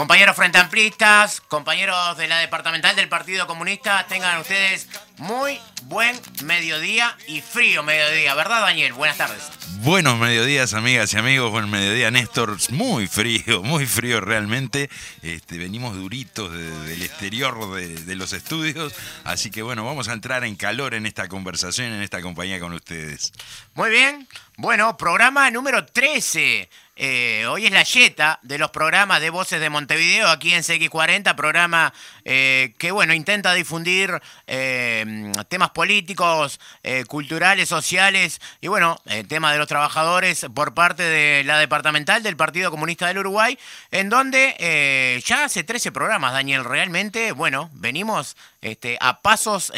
compañeros frente amplistas, compañeros de la departamental del Partido Comunista, tengan ustedes muy buen mediodía y frío mediodía, ¿verdad Daniel? Buenas tardes. Buenos mediodías, amigas y amigos. Buen mediodía, Néstor. Muy frío, muy frío realmente. Este, venimos duritos del exterior de, de, los estudios. Así que bueno, vamos a entrar en calor en esta conversación, en esta compañía con ustedes. Muy bien. Bueno, programa número 13. Eh, hoy es la yeta de los programas de Voces de Montevideo aquí en CX40, programa eh, que, bueno, intenta difundir eh, temas políticos, culturales, sociales y, bueno, el tema de los trabajadores por parte de la departamental del Partido Comunista del Uruguay, en donde ya hace 13 programas, Daniel, realmente, bueno, venimos este, a pasos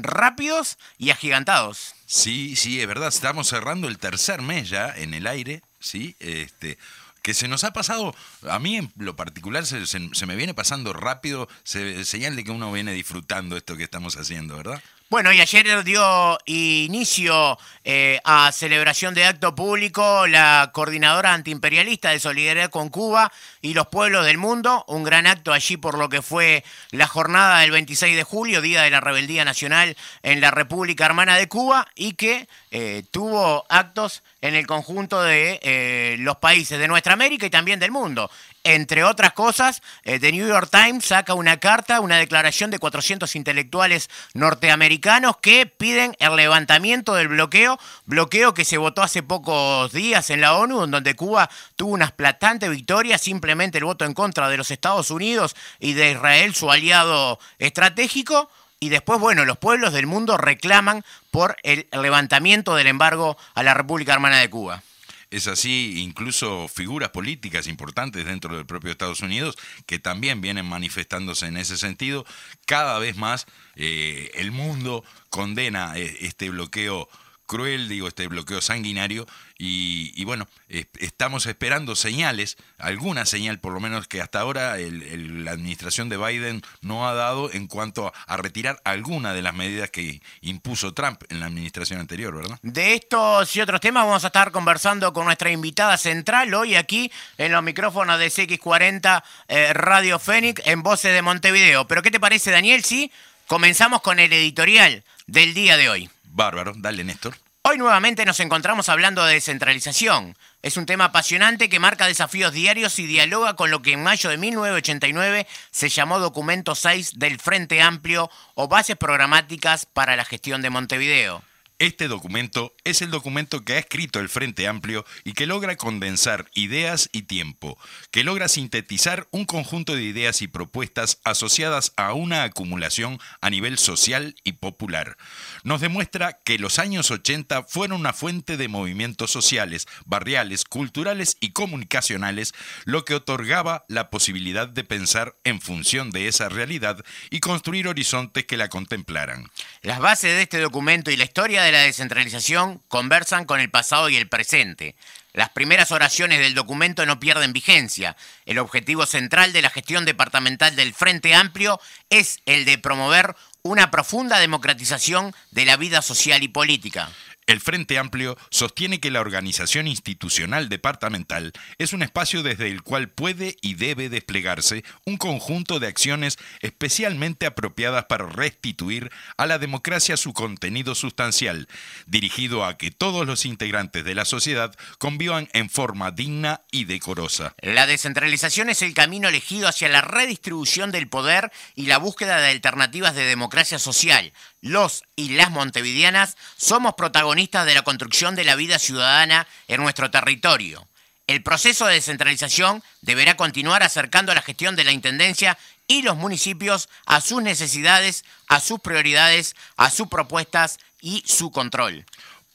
rápidos y agigantados. Sí, sí, es verdad, estamos cerrando el tercer mes ya en el aire ¿sí? Este, que se nos ha pasado, a mí en lo particular se, me viene pasando rápido, se, señal de que uno viene disfrutando esto que estamos haciendo, ¿verdad? Bueno, y ayer dio inicio eh, a celebración de acto público la coordinadora antiimperialista de Solidaridad con Cuba y los pueblos del mundo, un gran acto allí por lo que fue la jornada del 26 de julio, Día de la Rebeldía Nacional en la República Hermana de Cuba, y que eh, tuvo actos en el conjunto de eh, los países de nuestra América y también del mundo. Entre otras cosas, eh, The New York Times saca una carta, una declaración de 400 intelectuales norteamericanos que piden el levantamiento del bloqueo, bloqueo que se votó hace pocos días en la ONU, donde Cuba tuvo una aplastante victoria, simplemente el voto en contra de los Estados Unidos y de Israel, su aliado estratégico. Y después, bueno, los pueblos del mundo reclaman por el levantamiento del embargo a la República Hermana de Cuba. Es así, incluso figuras políticas importantes dentro del propio Estados Unidos que también vienen manifestándose en ese sentido. Cada vez más eh, el mundo condena eh, este bloqueo cruel, digo, este bloqueo sanguinario. Y, bueno, estamos esperando señales, alguna señal por lo menos que hasta ahora la administración de Biden no ha dado en cuanto a, retirar alguna de las medidas que impuso Trump en la administración anterior, ¿verdad? De estos y otros temas vamos a estar conversando con nuestra invitada central hoy aquí en los micrófonos de CX40 eh, Radio Fénix en Voces de Montevideo. Pero ¿qué te parece, Daniel? Sí, comenzamos con el editorial del día de hoy. Bárbaro, dale Néstor. Hoy nuevamente nos encontramos hablando de descentralización. Es un tema apasionante que marca desafíos diarios y dialoga con lo que en mayo de 1989 se llamó Documento 6 del Frente Amplio o Bases Programáticas para la Gestión de Montevideo. Este documento es el documento que ha escrito el Frente Amplio y que logra condensar ideas y tiempo, que logra sintetizar un conjunto de ideas y propuestas asociadas a una acumulación a nivel social y popular. Nos demuestra que los años 80 fueron una fuente de movimientos sociales, barriales, culturales y comunicacionales, lo que otorgaba la posibilidad de pensar en función de esa realidad y construir horizontes que la contemplaran. Las bases de este documento y la historia de la descentralización conversan con el pasado y el presente. Las primeras oraciones del documento no pierden vigencia. El objetivo central de la gestión departamental del Frente Amplio es el de promover una profunda democratización de la vida social y política. El Frente Amplio sostiene que la organización institucional departamental es un espacio desde el cual puede y debe desplegarse un conjunto de acciones especialmente apropiadas para restituir a la democracia su contenido sustancial, dirigido a que todos los integrantes de la sociedad convivan en forma digna y decorosa. La descentralización es el camino elegido hacia la redistribución del poder y la búsqueda de alternativas de democracia social, los y las montevideanas somos protagonistas de la construcción de la vida ciudadana en nuestro territorio. El proceso de descentralización deberá continuar acercando a la gestión de la Intendencia y los municipios a sus necesidades, a sus prioridades, a sus propuestas y su control.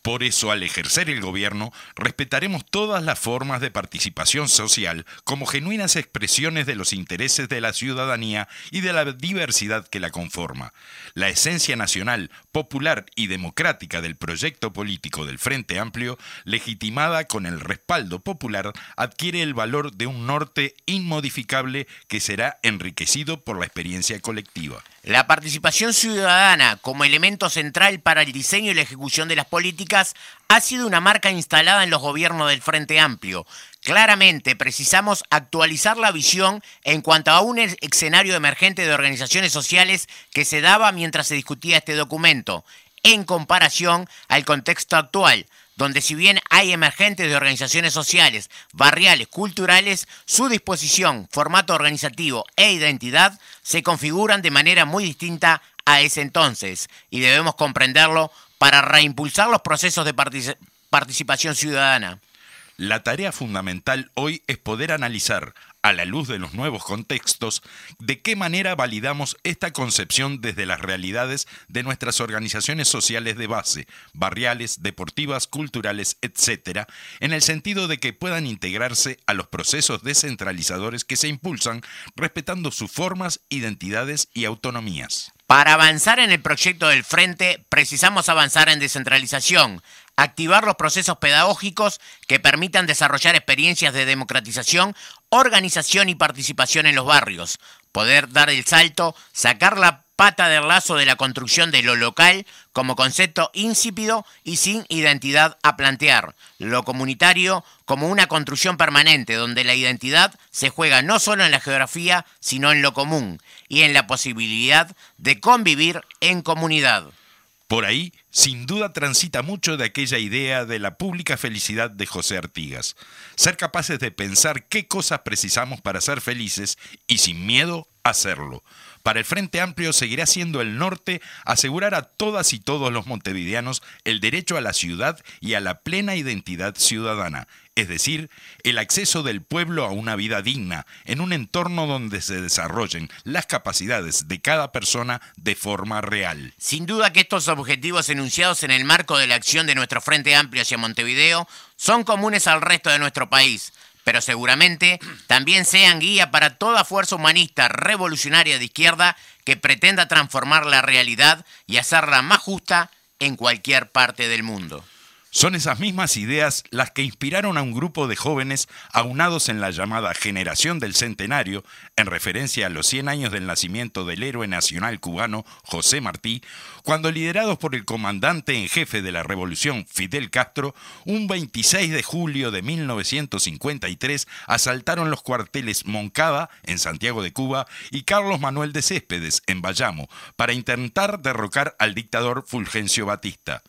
Por eso, al ejercer el gobierno, respetaremos todas las formas de participación social como genuinas expresiones de los intereses de la ciudadanía y de la diversidad que la conforma. La esencia nacional, popular y democrática del proyecto político del Frente Amplio, legitimada con el respaldo popular, adquiere el valor de un norte inmodificable que será enriquecido por la experiencia colectiva. La participación ciudadana como elemento central para el diseño y la ejecución de las políticas ha sido una marca instalada en los gobiernos del Frente Amplio. Claramente precisamos actualizar la visión en cuanto a un escenario emergente de organizaciones sociales que se daba mientras se discutía este documento, en comparación al contexto actual donde si bien hay emergentes de organizaciones sociales, barriales, culturales, su disposición, formato organizativo e identidad se configuran de manera muy distinta a ese entonces y debemos comprenderlo para reimpulsar los procesos de participación ciudadana. La tarea fundamental hoy es poder analizar, a la luz de los nuevos contextos, de qué manera validamos esta concepción desde las realidades de nuestras organizaciones sociales de base, barriales, deportivas, culturales, etc., en el sentido de que puedan integrarse a los procesos descentralizadores que se impulsan, respetando sus formas, identidades y autonomías. Para avanzar en el proyecto del Frente, precisamos avanzar en descentralización, activar los procesos pedagógicos que permitan desarrollar experiencias de democratización, organización y participación en los barrios, poder dar el salto, sacar la pata del lazo de la construcción de lo local como concepto insípido y sin identidad a plantear, lo comunitario como una construcción permanente donde la identidad se juega no solo en la geografía, sino en lo común y en la posibilidad de convivir en comunidad. Por ahí, sin duda, transita mucho de aquella idea de la pública felicidad de José Artigas. Ser capaces de pensar qué cosas precisamos para ser felices y sin miedo hacerlo. Para el Frente Amplio seguirá siendo el norte asegurar a todas y todos los montevideanos el derecho a la ciudad y a la plena identidad ciudadana, es decir, el acceso del pueblo a una vida digna, en un entorno donde se desarrollen las capacidades de cada persona de forma real. Sin duda que estos objetivos enunciados en el marco de la acción de nuestro Frente Amplio hacia Montevideo son comunes al resto de nuestro país, pero seguramente también sean guía para toda fuerza humanista revolucionaria de izquierda que pretenda transformar la realidad y hacerla más justa en cualquier parte del mundo. Son esas mismas ideas las que inspiraron a un grupo de jóvenes aunados en la llamada Generación del Centenario, en referencia a los 100 años del nacimiento del héroe nacional cubano José Martí, cuando liderados por el comandante en jefe de la revolución Fidel Castro, un 26 de julio de 1953 asaltaron los cuarteles Moncada, en Santiago de Cuba, y Carlos Manuel de Céspedes, en Bayamo, para intentar derrocar al dictador Fulgencio Batista.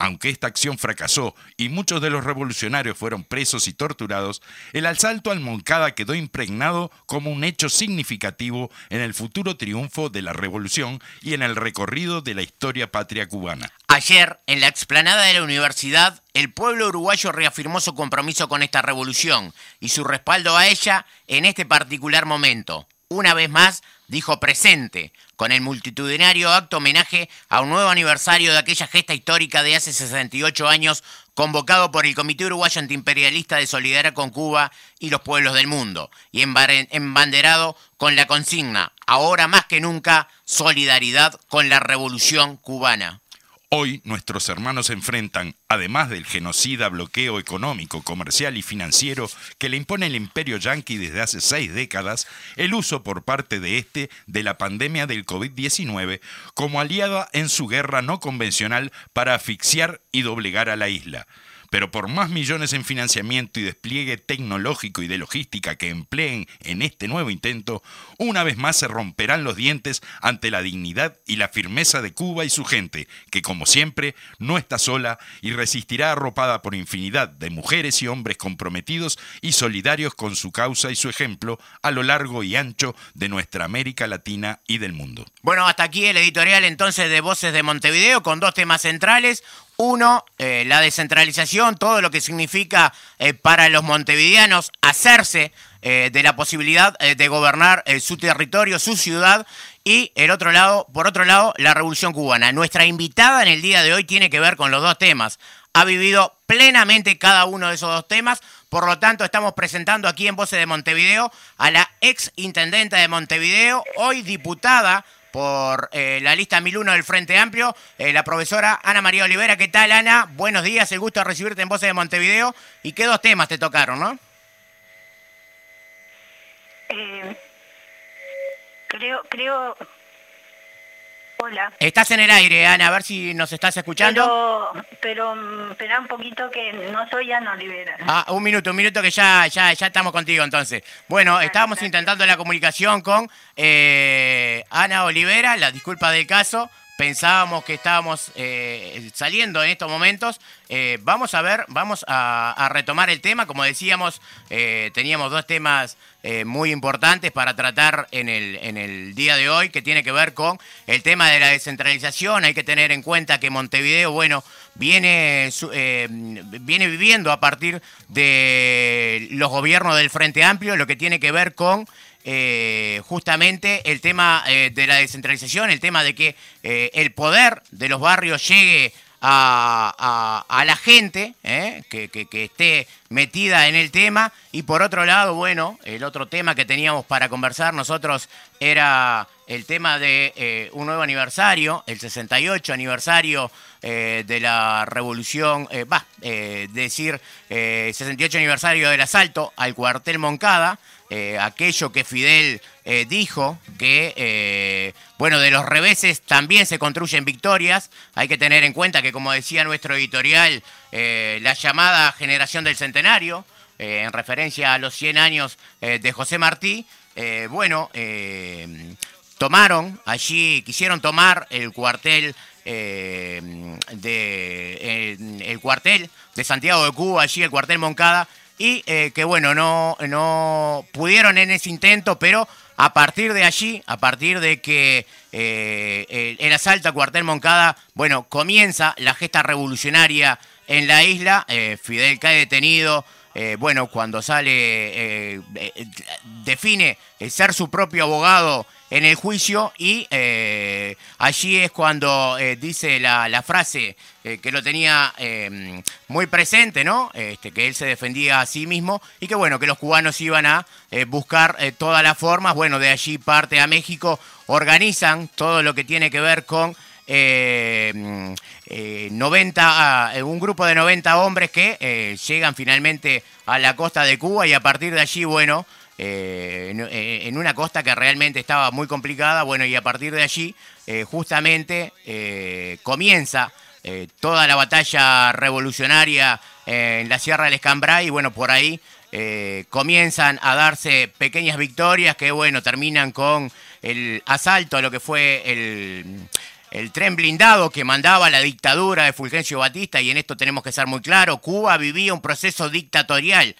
Aunque esta acción fracasó y muchos de los revolucionarios fueron presos y torturados, el asalto al Moncada quedó impregnado como un hecho significativo en el futuro triunfo de la revolución y en el recorrido de la historia patria cubana. Ayer, en la explanada de la universidad, el pueblo uruguayo reafirmó su compromiso con esta revolución y su respaldo a ella en este particular momento. Una vez más, dijo presente, con el multitudinario acto homenaje a un nuevo aniversario de aquella gesta histórica de hace 68 años convocado por el Comité Uruguayo Antiimperialista de Solidaridad con Cuba y los pueblos del mundo, y embanderado con la consigna, ahora más que nunca, solidaridad con la revolución cubana. Hoy nuestros hermanos enfrentan, además del genocida bloqueo económico, comercial y financiero que le impone el imperio yanqui desde hace seis décadas, el uso por parte de este de la pandemia del COVID-19 como aliada en su guerra no convencional para asfixiar y doblegar a la isla. Pero por más millones en financiamiento y despliegue tecnológico y de logística que empleen en este nuevo intento, una vez más se romperán los dientes ante la dignidad y la firmeza de Cuba y su gente, que como siempre no está sola y resistirá arropada por infinidad de mujeres y hombres comprometidos y solidarios con su causa y su ejemplo a lo largo y ancho de nuestra América Latina y del mundo. Bueno, hasta aquí el editorial entonces de Voces de Montevideo con dos temas centrales. Uno, eh, la descentralización, todo lo que significa eh, para los montevideanos hacerse eh, de la posibilidad de gobernar su territorio, su ciudad. Y el otro lado, por otro lado, la revolución cubana. Nuestra invitada en el día de hoy tiene que ver con los dos temas. ha vivido plenamente cada uno de esos dos temas. Por lo tanto, estamos presentando aquí en Voces de Montevideo a la ex intendenta de Montevideo, hoy diputada por eh, la lista 1001 del Frente Amplio, eh, la profesora Ana María Olivera. ¿Qué tal, Ana? Buenos días, el gusto recibirte en Voces de Montevideo. ¿Y qué dos temas te tocaron, no? Eh, creo, creo, Hola. Estás en el aire, Ana, a ver si nos estás escuchando. Pero, pero mm, espera un poquito que no soy Ana Olivera. Ah, un minuto, un minuto que ya, ya, ya estamos contigo entonces. Bueno, estábamos intentando la comunicación con eh, Ana Olivera, la disculpa del caso, pensábamos que estábamos eh, saliendo en estos momentos. Eh, vamos a ver, vamos a, retomar el tema. Como decíamos, eh, teníamos dos temas muy importantes para tratar en el, en el día de hoy, que tiene que ver con el tema de la descentralización. Hay que tener en cuenta que Montevideo, bueno, viene, viene viviendo a partir de los gobiernos del Frente Amplio, lo que tiene que ver con eh, justamente el tema eh, de la descentralización, el tema de que eh, el poder de los barrios llegue a, la gente que, que, esté metida en el tema. Y por otro lado, bueno, el otro tema que teníamos para conversar nosotros era el tema de un nuevo aniversario, el 68 aniversario de la revolución, va, decir, 68 aniversario del asalto al cuartel Moncada, eh, aquello que Fidel eh, dijo, que, eh, bueno, de los reveses también se construyen victorias. Hay que tener en cuenta que, como decía nuestro editorial, la llamada generación del centenario, en referencia a los 100 años de José Martí, bueno, tomaron allí, quisieron tomar el cuartel de el cuartel de Santiago de Cuba, allí el cuartel Moncada, y eh, que bueno, no, no pudieron en ese intento, pero a partir de allí, a partir de que eh, el, asalto a Cuartel Moncada, bueno, comienza la gesta revolucionaria en la isla, eh, Fidel cae detenido, bueno, cuando sale, define ser su propio abogado en el juicio y eh, allí es cuando eh, dice la, frase eh, que lo tenía muy presente, ¿no? Este, que él se defendía a sí mismo y que bueno, que los cubanos iban a buscar todas las formas, bueno, de allí parte a México, organizan todo lo que tiene que ver con 90, un grupo de 90 hombres que llegan finalmente a la costa de Cuba y a partir de allí, bueno, eh, eh, en, una costa que realmente estaba muy complicada, bueno, y a partir de allí eh, justamente comienza toda la batalla revolucionaria en la Sierra del Escambray y bueno, por ahí comienzan a darse pequeñas victorias que bueno, terminan con el asalto a lo que fue el el tren blindado que mandaba la dictadura de Fulgencio Batista, y en esto tenemos que ser muy claros, Cuba vivía un proceso dictatorial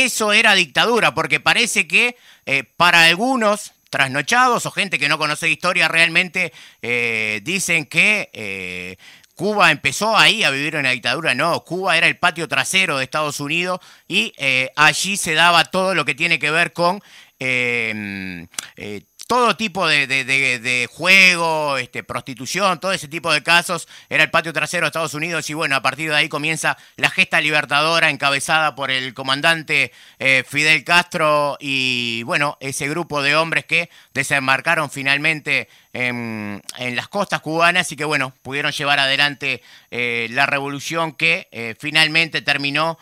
eso era dictadura, porque parece que eh, para algunos trasnochados o gente que no conoce historia realmente eh, dicen que eh, Cuba empezó ahí a vivir en la dictadura. No, Cuba era el patio trasero de Estados Unidos y allí se daba todo lo que tiene que ver con todo tipo de, de, juego, este, prostitución, todo ese tipo de casos, era el patio trasero de Estados Unidos y bueno, a partir de ahí comienza la gesta libertadora encabezada por el comandante eh, Fidel Castro y bueno, ese grupo de hombres que desembarcaron finalmente en, las costas cubanas y que bueno, pudieron llevar adelante eh, la revolución que eh, finalmente terminó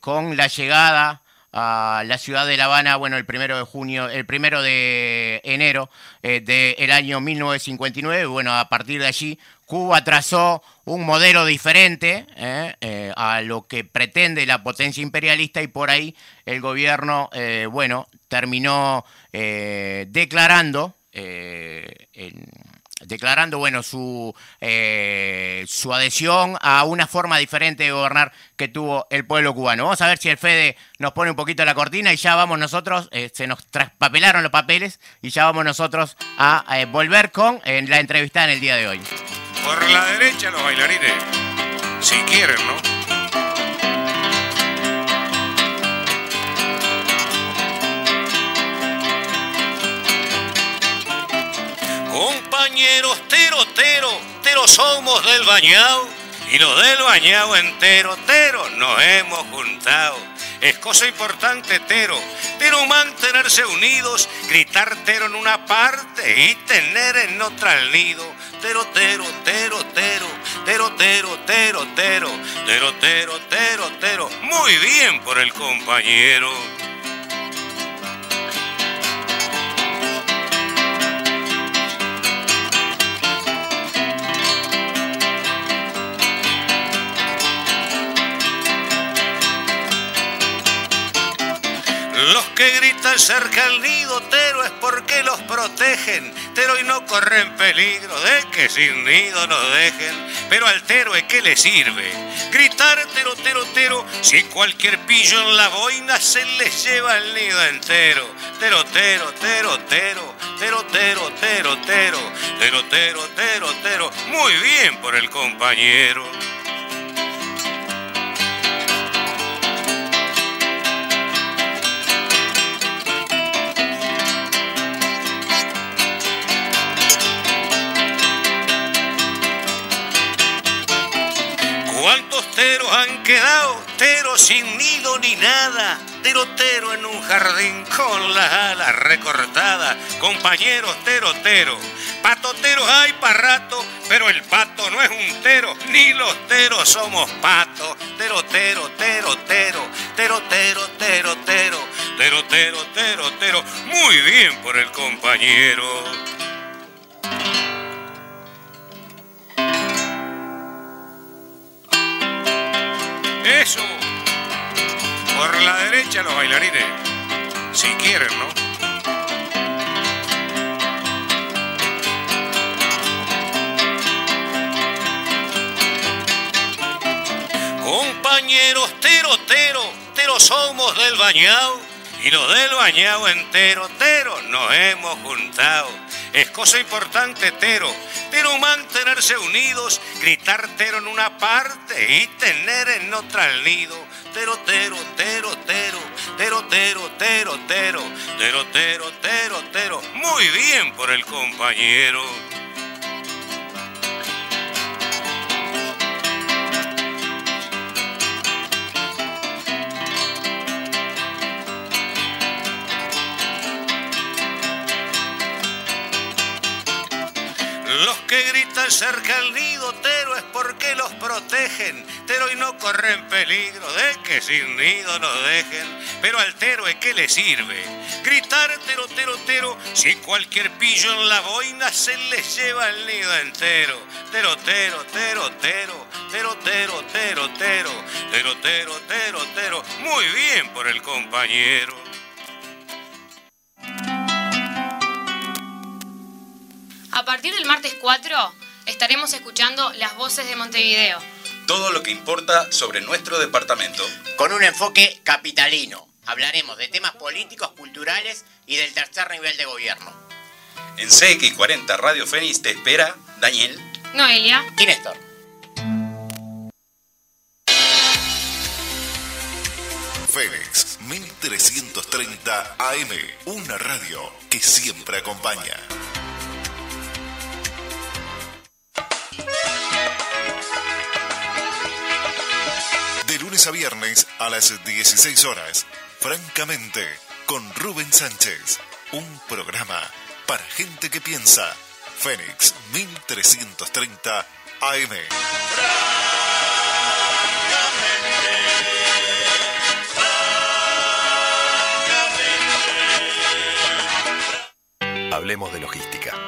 con la llegada a la ciudad de La Habana, bueno, el primero de junio, el primero de enero eh, del año 1959. Bueno, a partir de allí, Cuba trazó un modelo diferente eh, eh, a lo que pretende la potencia imperialista y por ahí el gobierno, bueno, terminó declarando en declarando bueno su, eh, su adhesión a una forma diferente de gobernar que tuvo el pueblo cubano. Vamos a ver si el Fede nos pone un poquito la cortina y ya vamos nosotros, eh, se nos traspapelaron los papeles y ya vamos nosotros a, eh, volver con la entrevista en el día de hoy. Por la derecha los bailarines, si quieren, ¿no? Compañeros tero, tero, tero somos del bañado y los del bañado entero, tero, nos hemos juntado. Es cosa importante, tero, tero mantenerse unidos, gritar tero en una parte y tener en otra el nido. Tero, tero, tero, tero, tero, tero, tero, tero, tero, tero, tero, tero. Muy bien por el compañero. Los que gritan cerca al nido, tero, es porque los protegen, tero y no corren peligro de que sin nido nos dejen. Pero al tero que le sirve gritar tero, tero, tero, si cualquier pillo en la boina se les lleva el nido entero. Tero, tero, tero, tero, tero, tero, tero, tero, tero, tero, tero, tero. Muy bien por el compañero. ¿Cuántos teros han quedado? Teros sin nido ni nada. Terotero en un jardín con las alas recortadas. Compañeros teroteros. Patoteros hay para rato, pero el pato no es un tero, ni los teros somos patos. Terotero, terotero, terotero, terotero, terotero, terotero. Muy bien por el compañero. Eso. Por la derecha los bailarines. Si quieren, ¿no? Compañeros tero, tero somos del bañado y los del bañado entero, tero nos hemos juntado. Es cosa importante, tero, tero mantenerse unidos, gritar tero en una parte y tener en otra el nido. Tero, tero, tero, tero, tero, tero, tero, tero, tero, tero, tero, tero. Muy bien por el compañero. Los que gritan cerca al nido, tero, es porque los protegen, tero y no corren peligro de que sin nido nos dejen. Pero al tero es que le sirve gritar tero, tero, tero, si cualquier pillo en la boina se les lleva el nido entero. Tero, tero, tero, tero, tero, tero, tero, tero, tero, tero, tero, tero. Muy bien por el compañero. Partir del martes 4 estaremos escuchando Las Voces de Montevideo. Todo lo que importa sobre nuestro departamento. Con un enfoque capitalino. Hablaremos de temas políticos, culturales y del tercer nivel de gobierno. En CX40 Radio Fénix te espera Daniel. Noelia, Y Néstor. Fénix 1330 AM, una radio que siempre acompaña. A viernes a las 16 horas, francamente, con Rubén Sánchez, un programa para gente que piensa. Fénix 1330 AM. Hablemos de logística.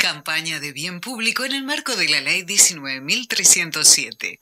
Campaña de bien público en el marco de la Ley 19.307.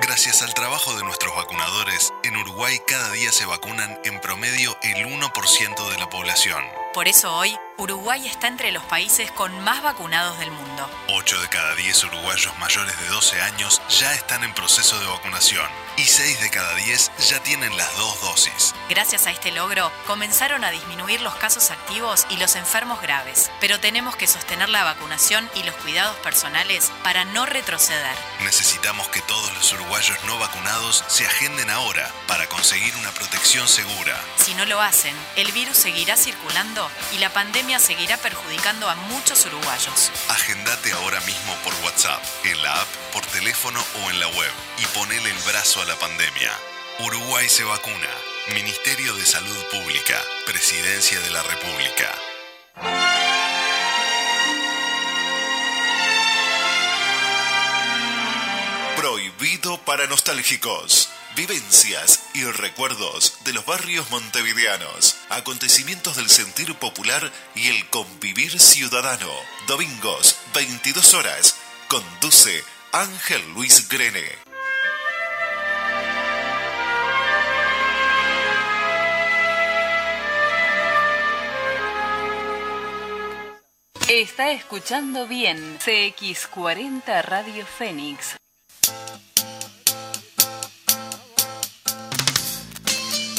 Gracias al trabajo de nuestros vacunadores, en Uruguay cada día se vacunan en promedio el 1% de la población. Por eso hoy, Uruguay está entre los países con más vacunados del mundo. 8 de cada 10 uruguayos mayores de 12 años ya están en proceso de vacunación y 6 de cada 10 ya tienen las dos dosis. Gracias a este logro, comenzaron a disminuir los casos activos y los enfermos graves, pero tenemos que sostener la vacunación y los cuidados personales para no retroceder. Necesitamos que todos los uruguayos no vacunados se agenden ahora para conseguir una protección segura. Si no lo hacen, el virus seguirá circulando y la pandemia seguirá perjudicando a muchos uruguayos. Agendate ahora mismo por WhatsApp, en la app, por teléfono o en la web y ponele el brazo a la pandemia. Uruguay se vacuna. Ministerio de Salud Pública. Presidencia de la República. Prohibido para nostálgicos. Vivencias y recuerdos de los barrios montevideanos. Acontecimientos del sentir popular y el convivir ciudadano. Domingos, 22 horas. Conduce Ángel Luis Grene. Está escuchando bien CX40 Radio Fénix.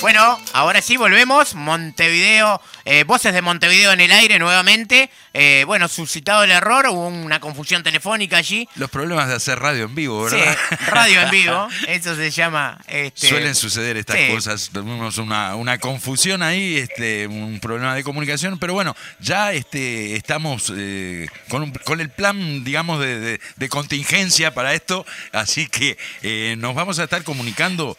Bueno, ahora sí volvemos. Montevideo, eh, voces de Montevideo en el aire nuevamente. Eh, bueno, suscitado el error, hubo una confusión telefónica allí. Los problemas de hacer radio en vivo, ¿verdad? Sí, radio en vivo, eso se llama. Este, Suelen suceder estas sí. cosas, tenemos una, una confusión ahí, este, un problema de comunicación, pero bueno, ya este, estamos eh, con, un- con el plan, digamos, de, de- de contingencia para esto, así que nos vamos a estar comunicando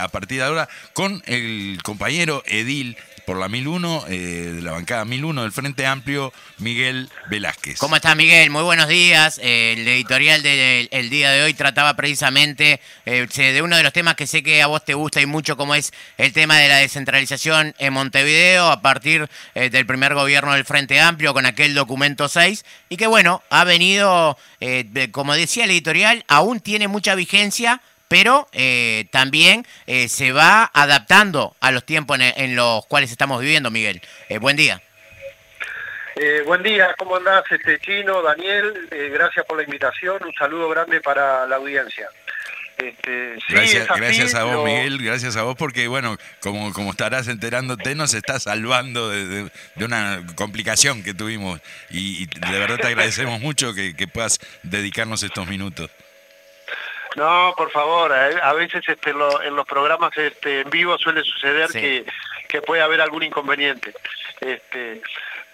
a partir de ahora con el compañero Edil por la 1001, eh, de la bancada 1001 del Frente Amplio, Miguel Velázquez. ¿Cómo estás, Miguel? Muy buenos días. Eh, el editorial del el día de hoy trataba precisamente eh, de uno de los temas que sé que a vos te gusta y mucho, como es el tema de la descentralización en Montevideo a partir eh, del primer gobierno del Frente Amplio con aquel documento 6 y que, bueno, ha venido, como decía el editorial, aún tiene mucha vigencia. Pero eh, también eh, se va adaptando a los tiempos en, en los cuales estamos viviendo, Miguel. Eh, buen día. Eh, buen día, ¿cómo andás, este Chino, Daniel? Eh, gracias por la invitación, un saludo grande para la audiencia. Este, sí, Gracias, es así, gracias a vos, lo- Miguel, gracias a vos, porque bueno, como, como estarás enterándote, nos estás salvando de, de- de una complicación que tuvimos y, y de verdad te agradecemos mucho que, que puedas dedicarnos estos minutos. No, por favor, eh, a veces este, lo- en los programas este, en vivo suele suceder Sí. que, que puede haber algún inconveniente. Este,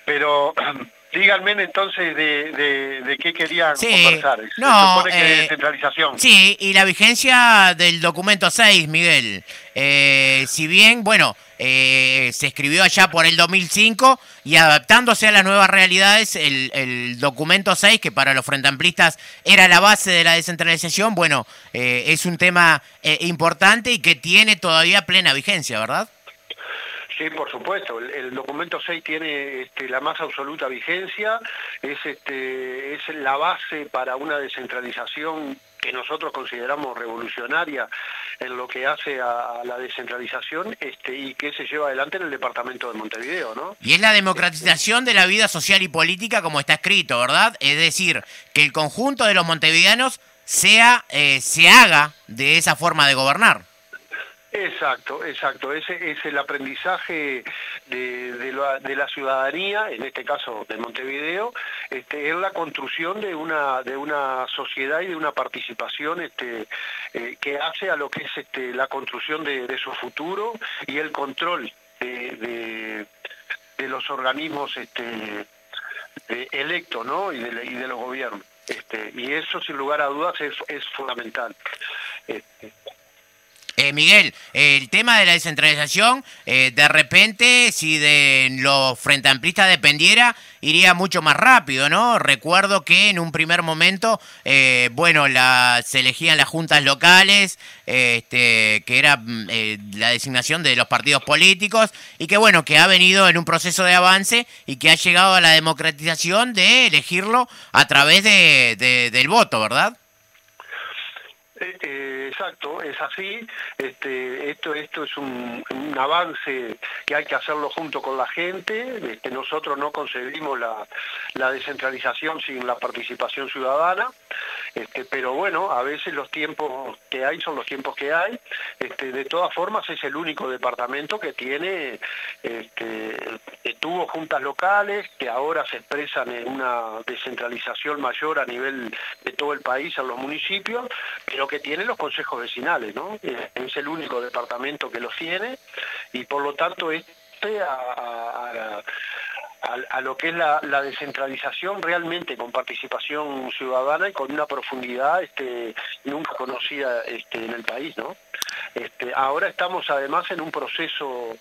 pero díganme entonces de, de, de qué querían Sí, conversar. Se no, supone que de eh, descentralización. Sí, y la vigencia del documento 6, Miguel. Eh, si bien, bueno, eh, se escribió allá por el 2005 y adaptándose a las nuevas realidades, el, el documento 6, que para los frentamplistas era la base de la descentralización, bueno, eh, es un tema eh, importante y que tiene todavía plena vigencia, ¿verdad? Sí, por supuesto. El, documento 6 tiene este, la más absoluta vigencia, es, este, es la base para una descentralización que nosotros consideramos revolucionaria en lo que hace a, a la descentralización este, y que se lleva adelante en el departamento de Montevideo, ¿no? Y es la democratización de la vida social y política como está escrito, ¿verdad? Es decir, que el conjunto de los montevideanos sea, eh, se haga de esa forma de gobernar. Exacto, exacto. Ese es el aprendizaje de, la, ciudadanía, en este caso de Montevideo, este, en la construcción de una, sociedad y de una participación este, eh, que hace a lo que es este, la construcción de, su futuro y el control de, los organismos este, electos y, de, los gobiernos. Y eso, sin lugar a dudas, es, fundamental. Eh, Miguel, el tema de la descentralización, eh, de repente, si de los frente amplistas dependiera, iría mucho más rápido, ¿no? Recuerdo que en un primer momento, eh, bueno, la, se elegían las juntas locales, este, que era mm, eh, la designación de los partidos políticos, y que bueno, que ha venido en un proceso de avance y que ha llegado a la democratización de elegirlo a través de- del voto, ¿verdad? Eh, eh, exacto, es así. Este, esto, esto es un, avance que hay que hacerlo junto con la gente. Este, nosotros no concebimos la, descentralización sin la participación ciudadana. Este, pero bueno, a veces los tiempos que hay son los tiempos que hay. Este, de todas formas es el único departamento que tiene, este, que tuvo juntas locales, que ahora se expresan en una descentralización mayor a nivel de todo el país, en los municipios, pero que tiene los consejos vecinales, ¿no? Es el único departamento que los tiene y por lo tanto este a, lo que es la, descentralización realmente con participación ciudadana y con una profundidad este, nunca conocida este, en el país. ¿no? Este, ahora estamos además en un proceso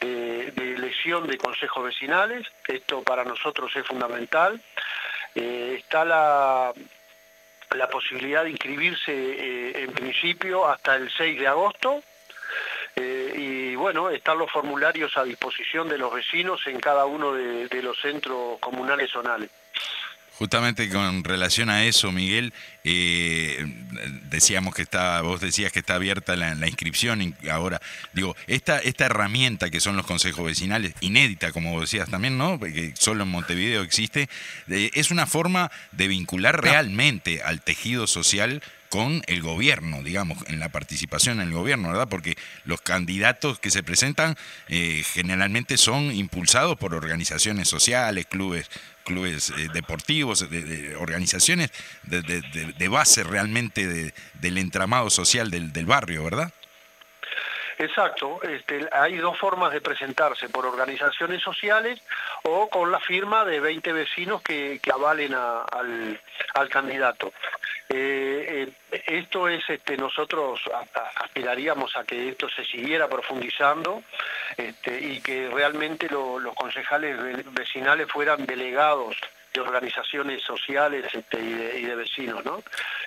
de, elección de consejos vecinales, esto para nosotros es fundamental. Eh, está la, la posibilidad de inscribirse eh, en principio hasta el 6 de agosto. Eh, y bueno, están los formularios a disposición de los vecinos en cada uno de los centros comunales zonales. Justamente con relación a eso, Miguel, eh, decíamos que está, vos decías que está abierta la, inscripción y ahora, digo, esta, esta herramienta que son los consejos vecinales, inédita, como vos decías también, ¿no? Que solo en Montevideo existe, es una forma de vincular realmente al tejido social con el gobierno, digamos, en la participación en el gobierno, ¿verdad? Porque los candidatos que se presentan eh, generalmente son impulsados por organizaciones sociales, clubes clubes eh, deportivos, de, organizaciones de, base realmente del entramado social del, barrio, ¿verdad? Exacto, este, hay dos formas de presentarse, por organizaciones sociales o con la firma de 20 vecinos que, avalen al, candidato. Eh, eh, esto es, este, nosotros aspiraríamos a que esto se siguiera profundizando este, y que realmente los concejales vecinales fueran delegados de organizaciones sociales este, y, de, vecinos, ¿no?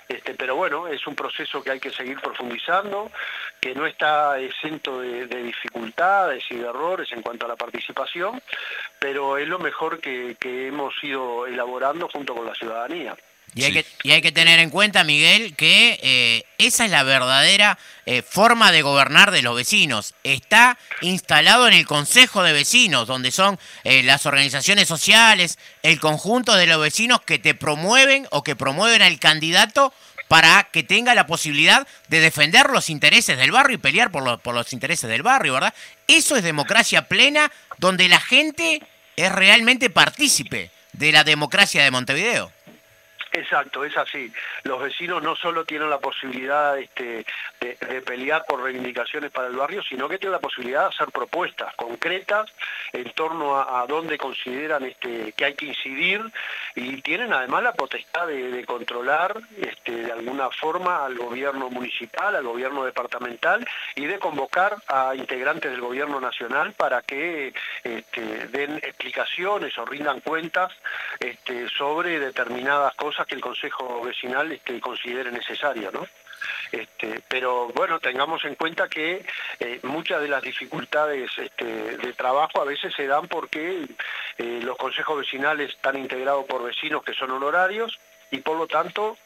Este, pero bueno, es un proceso que hay que seguir profundizando, que no está exento de, dificultades y de errores en cuanto a la participación, pero es lo mejor que hemos ido elaborando junto con la ciudadanía. Y hay, que, y hay que tener en cuenta, Miguel, que eh, esa es la verdadera eh, forma de gobernar de los vecinos. Está instalado en el Consejo de Vecinos, donde son eh, las organizaciones sociales, el conjunto de los vecinos que te promueven o que promueven al candidato para que tenga la posibilidad de defender los intereses del barrio y pelear por, por los intereses del barrio, ¿verdad? Eso es democracia plena, donde la gente es realmente partícipe de la democracia de Montevideo. Exacto, es así. Los vecinos no solo tienen la posibilidad este, de, pelear por reivindicaciones para el barrio, sino que tienen la posibilidad de hacer propuestas concretas en torno a, dónde consideran este, que hay que incidir y tienen además la potestad de, controlar este, de alguna forma al gobierno municipal, al gobierno departamental y de convocar a integrantes del gobierno nacional para que den explicaciones o rindan cuentas sobre determinadas cosas que el Consejo Vecinal este, considere necesario, ¿no? Este, pero bueno, tengamos en cuenta que eh, muchas de las dificultades este, de trabajo a veces se dan porque eh, los consejos vecinales están integrados por vecinos que son honorarios y por lo tanto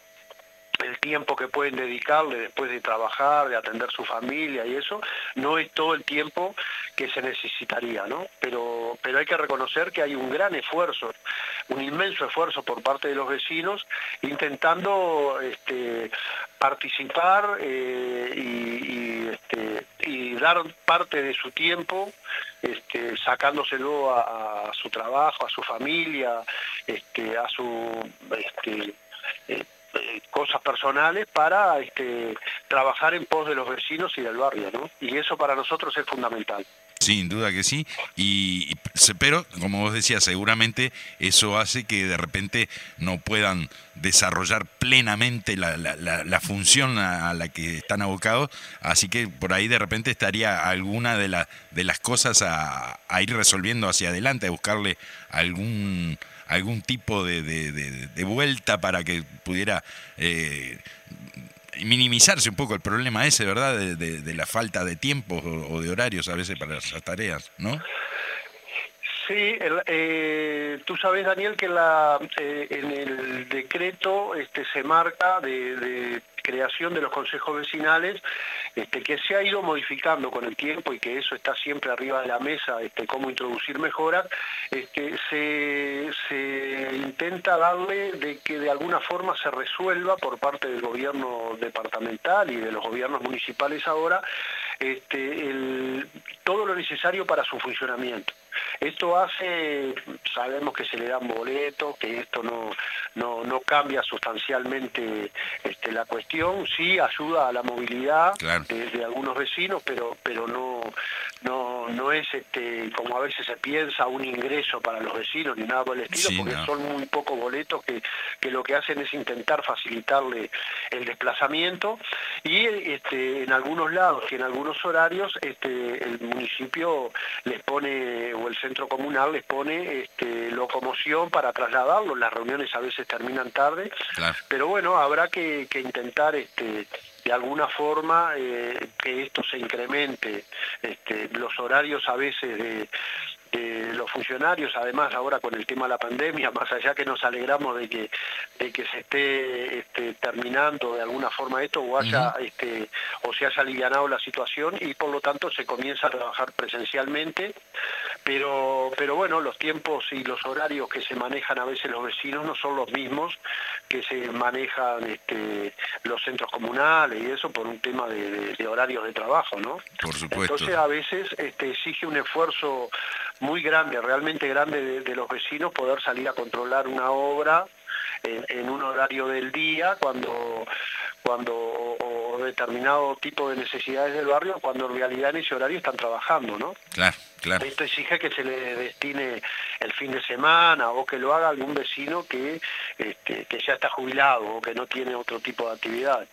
el tiempo que pueden dedicarle después de trabajar, de atender su familia y eso, no es todo el tiempo que se necesitaría, ¿no? Pero, pero hay que reconocer que hay un gran esfuerzo, un inmenso esfuerzo por parte de los vecinos intentando este, participar eh, y, este, y, dar parte de su tiempo este, sacándoselo a, su trabajo, a su familia, a su eh, cosas personales para este, trabajar en pos de los vecinos y del barrio, ¿no? Y eso para nosotros es fundamental. Sin duda que sí, y, pero como vos decías, seguramente eso hace que de repente no puedan desarrollar plenamente la, función a, la que están abocados, así que por ahí de repente estaría alguna de, de las cosas a ir resolviendo hacia adelante, a buscarle algún algún tipo de, de, vuelta para que pudiera eh, minimizarse un poco el problema ese, ¿verdad? De, la falta de tiempo o, de horarios a veces para las tareas, ¿no? Sí, eh, tú sabes, Daniel, que la, eh, en el decreto este, se marca de, creación de los consejos vecinales, este, que se ha ido modificando con el tiempo y que eso está siempre arriba de la mesa, este, cómo introducir mejoras, este, se, se intenta darle de que de alguna forma se resuelva por parte del gobierno departamental y de los gobiernos municipales ahora este, el, todo lo necesario para su funcionamiento. Esto hace, sabemos que se le dan boletos, que esto no, no, cambia sustancialmente este, la cuestión, sí ayuda a la movilidad de, algunos vecinos, pero, pero no, no, no es este, como a veces se piensa un ingreso para los vecinos ni nada por el estilo, porque son muy pocos boletos que, que lo que hacen es intentar facilitarle el desplazamiento. Y este, en algunos lados y en algunos horarios este, el municipio les pone o el centro comunal les pone este, locomoción para trasladarlos, las reuniones a veces terminan tarde, pero bueno, habrá que, intentar este, de alguna forma eh, que esto se incremente, este, los horarios a veces de, de los funcionarios, además ahora con el tema de la pandemia, más allá que nos alegramos de que, de que se esté este, terminando de alguna forma esto o, haya, este, o se haya alivianado la situación y por lo tanto se comienza a trabajar presencialmente, pero, pero bueno, los tiempos y los horarios que se manejan a veces los vecinos no son los mismos que se manejan este, los centros comunales y eso por un tema de, horarios de trabajo, ¿no? Por supuesto. Entonces a veces este, exige un esfuerzo muy grande, realmente grande de, los vecinos poder salir a controlar una obra en, un horario del día cuando cuando determinado tipo de necesidades del barrio cuando en realidad en ese horario están trabajando, ¿no? Claro, claro. Esto exige que se le destine el fin de semana o que lo haga algún vecino que, este, que ya está jubilado o que no tiene otro tipo de actividad.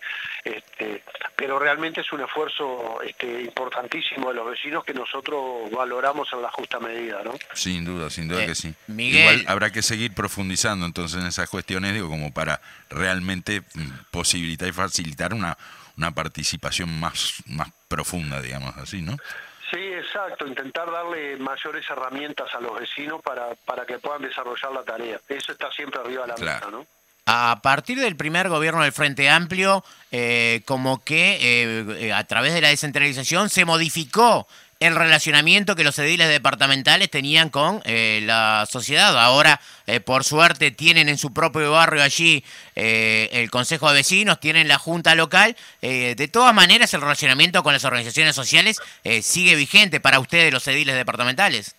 Este, pero realmente es un esfuerzo este, importantísimo de los vecinos que nosotros valoramos en la justa medida, ¿no? Sin duda, sin duda eh, que sí. Miguel... Igual habrá que seguir profundizando entonces en esas cuestiones, digo, como para realmente mm, posibilitar y facilitar una, una participación más, más profunda, digamos así, ¿no? Sí, exacto, intentar darle mayores herramientas a los vecinos para, para que puedan desarrollar la tarea. Eso está siempre arriba de la mesa, ¿no? A partir del primer gobierno del Frente Amplio, eh, como que eh, a través de la descentralización se modificó el relacionamiento que los ediles departamentales tenían con eh, la sociedad. Ahora, por suerte, tienen en su propio barrio allí el Consejo de Vecinos, tienen la Junta Local. de todas maneras, el relacionamiento con las organizaciones sociales sigue vigente para ustedes, los ediles departamentales.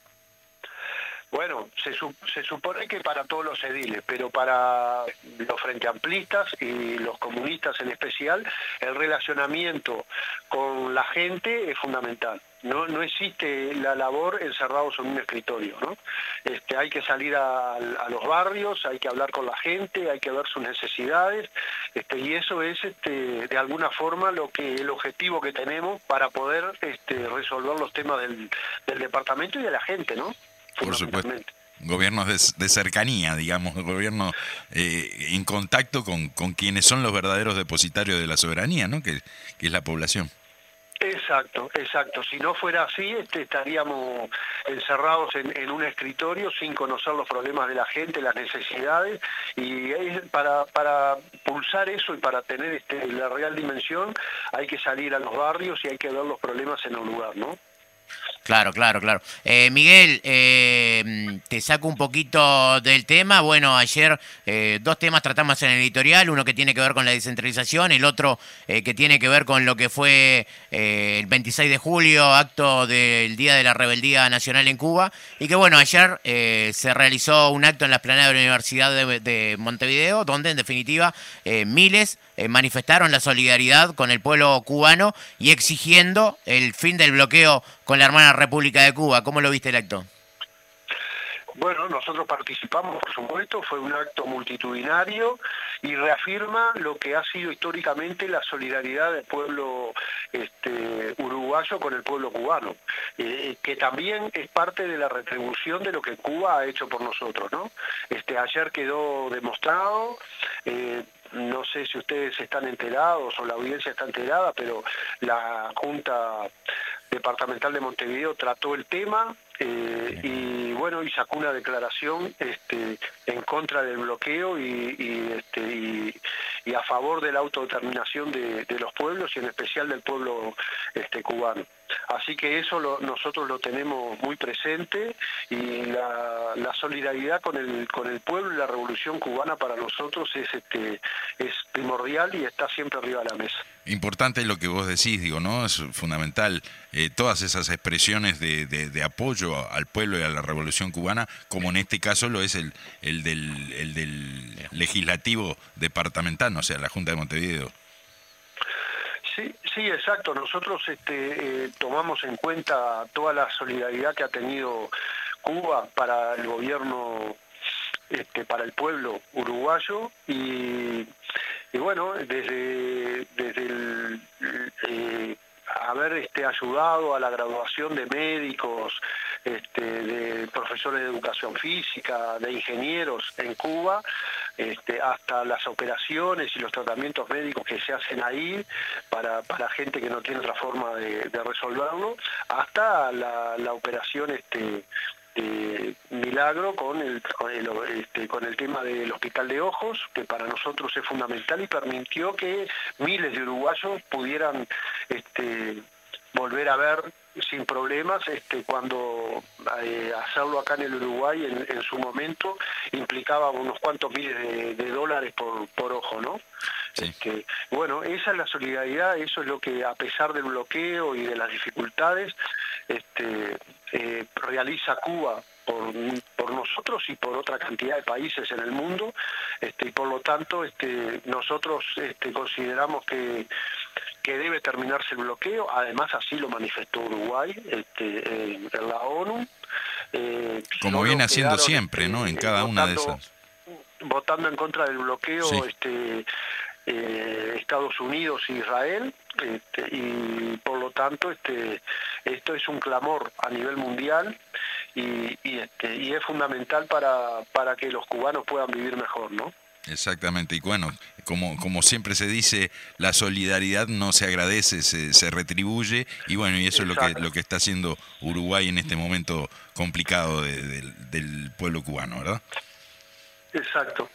Bueno, se, se, supone que para todos los ediles, pero para los frente amplistas y los comunistas en especial, el relacionamiento con la gente es fundamental. No, no existe la labor encerrados en un escritorio, ¿no? Este, hay que salir a, los barrios, hay que hablar con la gente, hay que ver sus necesidades, este, y eso es este, de alguna forma lo que el objetivo que tenemos para poder este, resolver los temas del, del departamento y de la gente, ¿no? Por supuesto. Gobiernos de, cercanía, digamos, gobiernos eh, en contacto con, con, quienes son los verdaderos depositarios de la soberanía, ¿no? Que, es la población. Exacto, exacto. Si no fuera así, este, estaríamos encerrados en, un escritorio sin conocer los problemas de la gente, las necesidades, y para, para pulsar eso y para tener este, la real dimensión hay que salir a los barrios y hay que ver los problemas en un lugar, ¿no? Claro, claro, claro. Eh, Miguel, eh, te saco un poquito del tema. Bueno, ayer eh, dos temas tratamos en el editorial, uno que tiene que ver con la descentralización, el otro que tiene que ver con lo que fue el 26 de julio, acto del Día de la Rebeldía Nacional en Cuba, y que bueno, ayer se realizó un acto en la esplanada de la Universidad de Montevideo, donde en definitiva miles manifestaron la solidaridad con el pueblo cubano y exigiendo el fin del bloqueo con la hermana República de Cuba. ¿Cómo lo viste el acto? Bueno, nosotros participamos, por supuesto, fue un acto multitudinario y reafirma lo que ha sido históricamente la solidaridad del pueblo este, uruguayo con el pueblo cubano, eh, que también es parte de la retribución de lo que Cuba ha hecho por nosotros. ¿no? Este, ayer quedó demostrado, eh, no sé si ustedes están enterados o la audiencia está enterada, pero la Junta departamental de Montevideo trató el tema eh, y bueno y sacó una declaración este, en contra del bloqueo y, este, y, a favor de la autodeterminación de, los pueblos y en especial del pueblo este, cubano. Así que eso nosotros lo tenemos muy presente y la, solidaridad con el, con el pueblo y la revolución cubana para nosotros es, este, es primordial y está siempre arriba de la mesa. Importante lo que vos decís, digo, ¿no? Es fundamental eh, todas esas expresiones de, de, apoyo al pueblo y a la revolución cubana, como en este caso lo es el, el, del, el del legislativo departamental, o sea, la Junta de Montevideo. Sí, sí, exacto. Nosotros este, eh, tomamos en cuenta toda la solidaridad que ha tenido Cuba para el gobierno, este, para el pueblo uruguayo y, bueno, desde, desde eh, haber este, ayudado a la graduación de médicos, este, de profesores de educación física, de ingenieros en Cuba, este, hasta las operaciones y los tratamientos médicos que se hacen ahí para, gente que no tiene otra forma de, resolverlo, hasta la, operación este, milagro con el, con el, este, con el tema del hospital de ojos, que para nosotros es fundamental y permitió que miles de uruguayos pudieran este, volver a ver sin problemas este, cuando eh, hacerlo acá en el Uruguay en, su momento implicaba unos cuantos miles de, dólares por, ojo, ¿no? Este, bueno, esa es la solidaridad, eso es lo que a pesar del bloqueo y de las dificultades este, eh, realiza Cuba por, por, nosotros y por otra cantidad de países en el mundo este, y por lo tanto este, nosotros este, consideramos que que debe terminarse el bloqueo, además así lo manifestó Uruguay este, en, la ONU. Eh, Como viene haciendo siempre, ¿no? En este, cada una de esas. Votando en contra del bloqueo este, eh, Estados Unidos e Israel, este, y por lo tanto este, esto es un clamor a nivel mundial y, y, este, y es fundamental para, para que los cubanos puedan vivir mejor, ¿no? Exactamente, y bueno, como, como siempre se dice, la solidaridad no se agradece, se, se retribuye, y bueno, y eso es lo que, lo que está haciendo Uruguay en este momento complicado del pueblo cubano, ¿verdad? Exacto.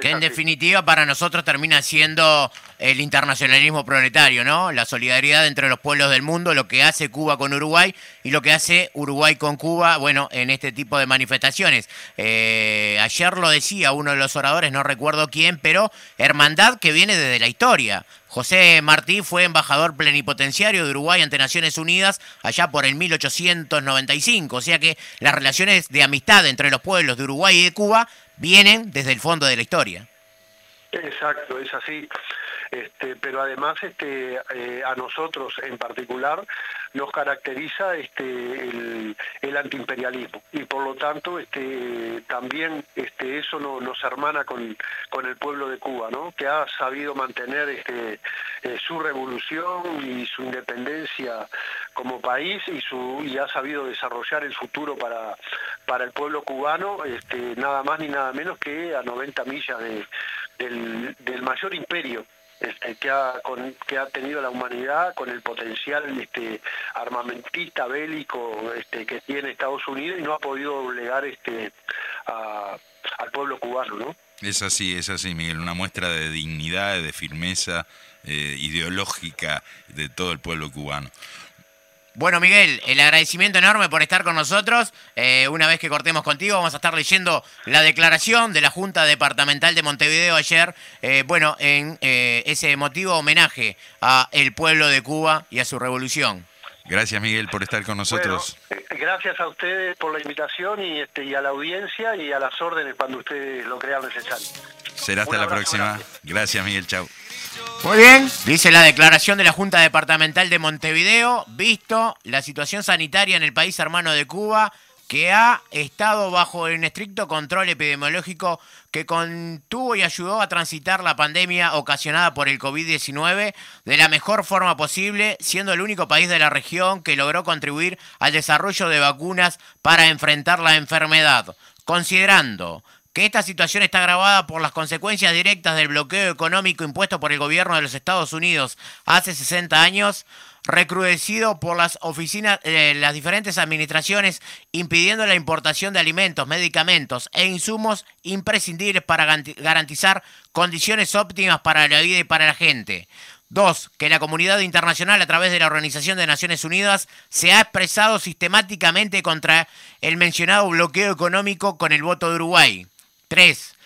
Que en definitiva para nosotros termina siendo el internacionalismo proletario, ¿no? La solidaridad entre los pueblos del mundo, lo que hace Cuba con Uruguay y lo que hace Uruguay con Cuba, bueno, en este tipo de manifestaciones. Eh, ayer lo decía uno de los oradores, no recuerdo quién, pero hermandad que viene desde la historia. José Martí fue embajador plenipotenciario de Uruguay ante Naciones Unidas allá por el 1895, o sea que las relaciones de amistad entre los pueblos de Uruguay y de Cuba vienen desde el fondo de la historia. Exacto, es así. Este, pero además este, eh, a nosotros en particular nos caracteriza este, el, antiimperialismo. Y por lo tanto también eso nos hermana con, el pueblo de Cuba, que ha sabido mantener eh, su revolución y su independencia como país y, ha sabido desarrollar el futuro para, el pueblo cubano, nada más ni nada menos que a 90 millas del mayor imperio este, que, ha, que ha tenido la humanidad con el potencial este, armamentista bélico este, que tiene Estados Unidos y no ha podido doblegar este, al pueblo cubano, ¿no? Es así, es así, Miguel, una muestra de dignidad, de firmeza eh, ideológica de todo el pueblo cubano. Bueno, Miguel, el agradecimiento enorme por estar con nosotros. Eh, una vez que cortemos contigo, vamos a estar leyendo la declaración de la Junta Departamental de Montevideo ayer, eh, bueno, en eh, ese emotivo homenaje a el pueblo de Cuba y a su revolución. Gracias, Miguel, por estar con nosotros. gracias a ustedes por la invitación y, este, y a la audiencia y a las órdenes cuando ustedes lo crean necesario. Será hasta la próxima. Gracias, Miguel. Chao. Muy bien, dice la declaración de la Junta Departamental de Montevideo, visto la situación sanitaria en el país hermano de Cuba, que ha estado bajo un estricto control epidemiológico que contuvo y ayudó a transitar la pandemia ocasionada por el COVID-19 de la mejor forma posible, siendo el único país de la región que logró contribuir al desarrollo de vacunas para enfrentar la enfermedad, considerando que esta situación está agravada por las consecuencias directas del bloqueo económico impuesto por el gobierno de los Estados Unidos hace 60 años, recrudecido por las oficinas, eh, las diferentes administraciones, impidiendo la importación de alimentos, medicamentos e insumos imprescindibles para garantizar condiciones óptimas para la vida y para la gente. Dos, que la comunidad internacional a través de la Organización de Naciones Unidas se ha expresado sistemáticamente contra el mencionado bloqueo económico con el voto de Uruguay. Tres,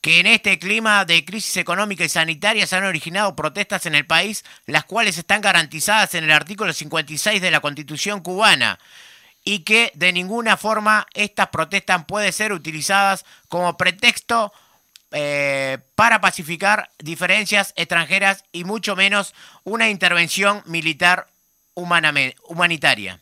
que en este clima de crisis económica y sanitaria se han originado protestas en el país, las cuales están garantizadas en el artículo 56 de la Constitución cubana, y que de ninguna forma estas protestas pueden ser utilizadas como pretexto eh, para pacificar diferencias extranjeras y mucho menos una intervención militar humanitaria.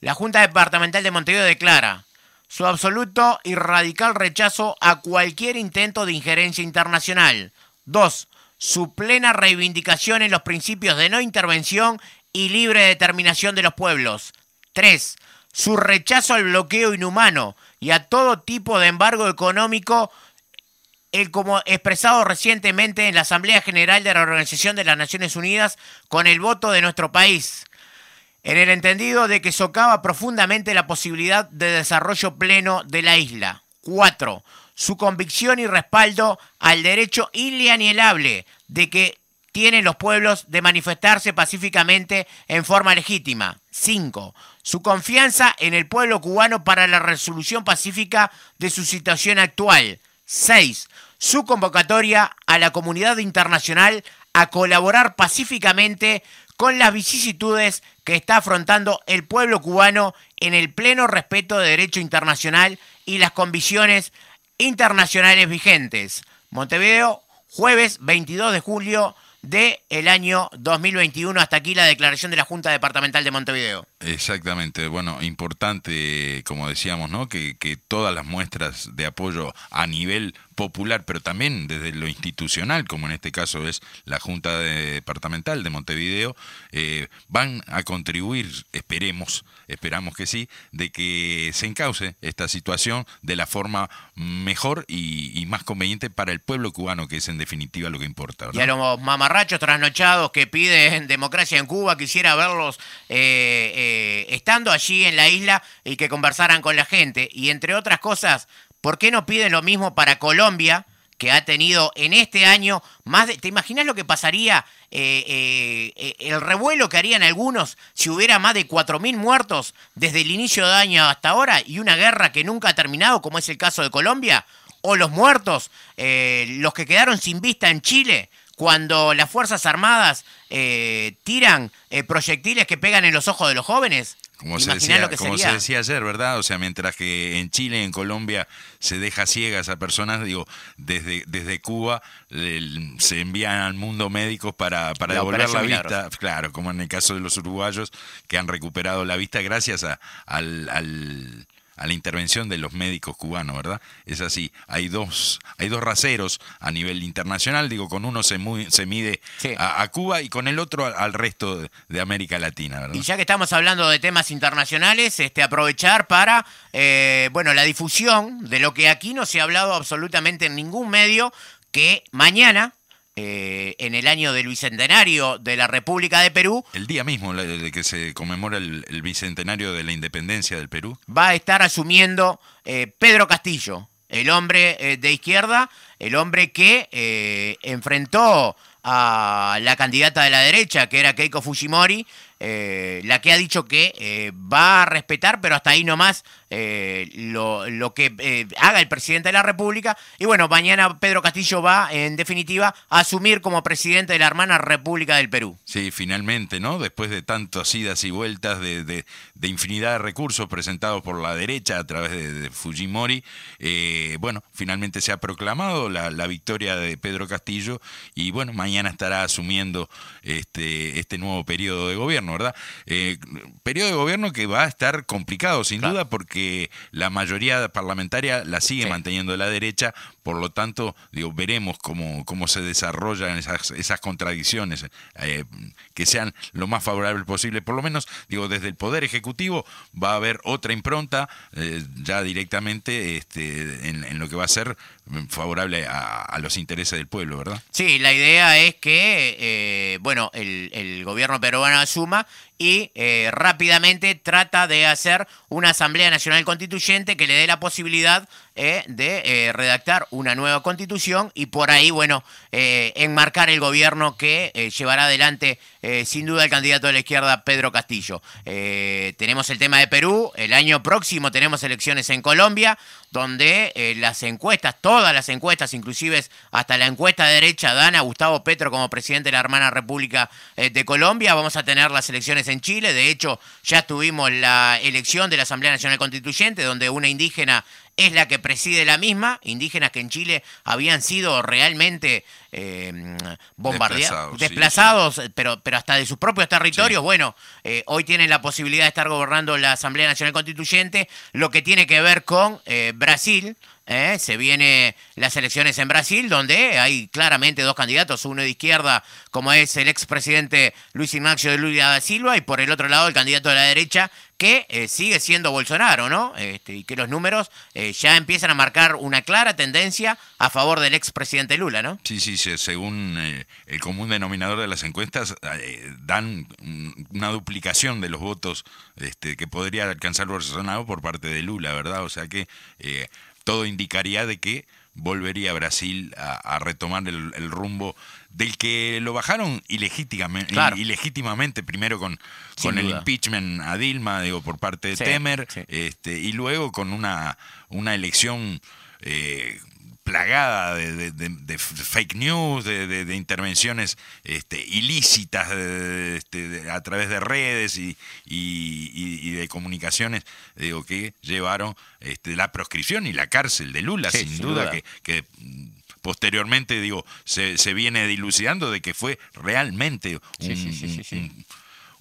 La Junta Departamental de Montevideo declara, su absoluto y radical rechazo a cualquier intento de injerencia internacional. 2. Su plena reivindicación en los principios de no intervención y libre determinación de los pueblos. 3. Su rechazo al bloqueo inhumano y a todo tipo de embargo económico, el como expresado recientemente en la Asamblea General de la Organización de las Naciones Unidas con el voto de nuestro país en el entendido de que socava profundamente la posibilidad de desarrollo pleno de la isla. 4. Su convicción y respaldo al derecho inalienable de que tienen los pueblos de manifestarse pacíficamente en forma legítima. 5. Su confianza en el pueblo cubano para la resolución pacífica de su situación actual. 6. Su convocatoria a la comunidad internacional a colaborar pacíficamente con las vicisitudes que está afrontando el pueblo cubano en el pleno respeto de derecho internacional y las condiciones internacionales vigentes. Montevideo, jueves 22 de julio del el año 2021. Hasta aquí la declaración de la Junta Departamental de Montevideo. Exactamente, bueno, importante, como decíamos, ¿no? Que, que todas las muestras de apoyo a nivel popular, pero también desde lo institucional, como en este caso es la Junta Departamental de Montevideo, eh, van a contribuir, esperemos, esperamos que sí, de que se encauce esta situación de la forma mejor y, más conveniente para el pueblo cubano, que es en definitiva lo que importa. Y a los mamarrachos trasnochados que piden democracia en Cuba, quisiera verlos eh, eh, estando allí en la isla y que conversaran con la gente. Y entre otras cosas, ¿Por qué no piden lo mismo para Colombia, que ha tenido en este año más de... ¿Te imaginas lo que pasaría, eh, eh, eh, el revuelo que harían algunos si hubiera más de 4.000 muertos desde el inicio de año hasta ahora y una guerra que nunca ha terminado, como es el caso de Colombia? ¿O los muertos, los que quedaron sin vista en Chile? cuando las Fuerzas Armadas tiran proyectiles que pegan en los ojos de los jóvenes? Como, se decía, como se decía ayer, ¿verdad? O sea, mientras que en Chile, en Colombia, se deja ciegas a personas, digo, desde, desde Cuba se envían al mundo médicos para, para devolver la vista, claro, como en el caso de los uruguayos que han recuperado la vista gracias a, al a la intervención de los médicos cubanos, ¿verdad? Es así. Hay dos, hay dos raseros a nivel internacional, digo, con uno se, se mide a, Cuba y con el otro al, resto de, América Latina, ¿verdad? Y ya que estamos hablando de temas internacionales, este, aprovechar para, eh, bueno, la difusión de lo que aquí no se ha hablado absolutamente en ningún medio, que mañana, eh, en el año del bicentenario de la República de Perú. El día mismo de que se conmemora el, bicentenario de la independencia del Perú. Va a estar asumiendo eh, Pedro Castillo, el hombre eh, de izquierda, el hombre que enfrentó a la candidata de la derecha, que era Keiko Fujimori, la que ha dicho que va a respetar, pero hasta ahí nomás, eh, lo, lo, que haga el presidente de la República. Y bueno, mañana Pedro Castillo va, en definitiva, a asumir como presidente de la hermana República del Perú. Sí, finalmente, ¿no? Después de tantas idas y vueltas de, de, infinidad de recursos presentados por la derecha a través de, Fujimori, bueno, finalmente se ha proclamado la, la, victoria de Pedro Castillo y bueno, mañana estará asumiendo este, este nuevo periodo de gobierno. ¿verdad? Eh, periodo de gobierno que va a estar complicado, sin duda, porque la mayoría parlamentaria la sigue manteniendo la derecha, por lo tanto, digo, veremos cómo, cómo se desarrollan esas, esas contradicciones, eh, que sean lo más favorables posible. Por lo menos, digo, desde el Poder Ejecutivo va a haber otra impronta, eh, ya directamente este, en, lo que va a ser favorable a, los intereses del pueblo, ¿verdad? Sí, la idea es que, eh, bueno, el, el gobierno peruano asuma y eh, rápidamente trata de hacer una Asamblea Nacional Constituyente que le dé la posibilidad eh, de eh, redactar una nueva constitución y por ahí, bueno, eh, enmarcar el gobierno que llevará adelante eh, sin duda el candidato de la izquierda, Pedro Castillo. Eh, tenemos el tema de Perú, el año próximo tenemos elecciones en Colombia, donde eh, las encuestas, todas las encuestas, inclusive hasta la encuesta de derecha, dan a Gustavo Petro como presidente de la hermana República de Colombia. Vamos a tener las elecciones en Chile. De hecho, ya tuvimos la elección de la Asamblea Nacional Constituyente, donde una indígena es la que preside la misma, indígenas que en Chile habían sido realmente eh, bombardeados, Desplazados, sí, desplazados, pero, pero hasta de sus propios territorios. Bueno, eh, hoy tienen la posibilidad de estar gobernando la Asamblea Nacional Constituyente, lo que tiene que ver con eh, Brasil. ¿Eh? Se vienen las elecciones en Brasil, donde hay claramente dos candidatos, uno de izquierda, como es el expresidente Luis Ignacio de Lula da Silva, y por el otro lado el candidato de la derecha, que eh, sigue siendo Bolsonaro, ¿no? Este, y que los números eh, ya empiezan a marcar una clara tendencia a favor del expresidente Lula, ¿no? Sí, sí, se- según eh, el común denominador de las encuestas, dan una duplicación de los votos este, que podría alcanzar Bolsonaro por parte de Lula, ¿verdad? O sea que todo indicaría de que volvería Brasil a, a retomar el, el rumbo del que lo bajaron ilegítimamente, Claro. ilegítimamente primero con, Sin con el impeachment a Dilma, digo, por parte de Sí, Temer, sí. este, y luego con una, una elección eh, plagada de, de- de- de fake news, de, intervenciones este, ilícitas este, a través de redes y, y- y- y de comunicaciones, digo, que llevaron este, la proscripción y la cárcel de Lula, Sí, sin, sin duda, duda. que, que, mm, posteriormente, digo, se, se viene dilucidando de que fue realmente un, Sí, sí, sí, sí, sí. un-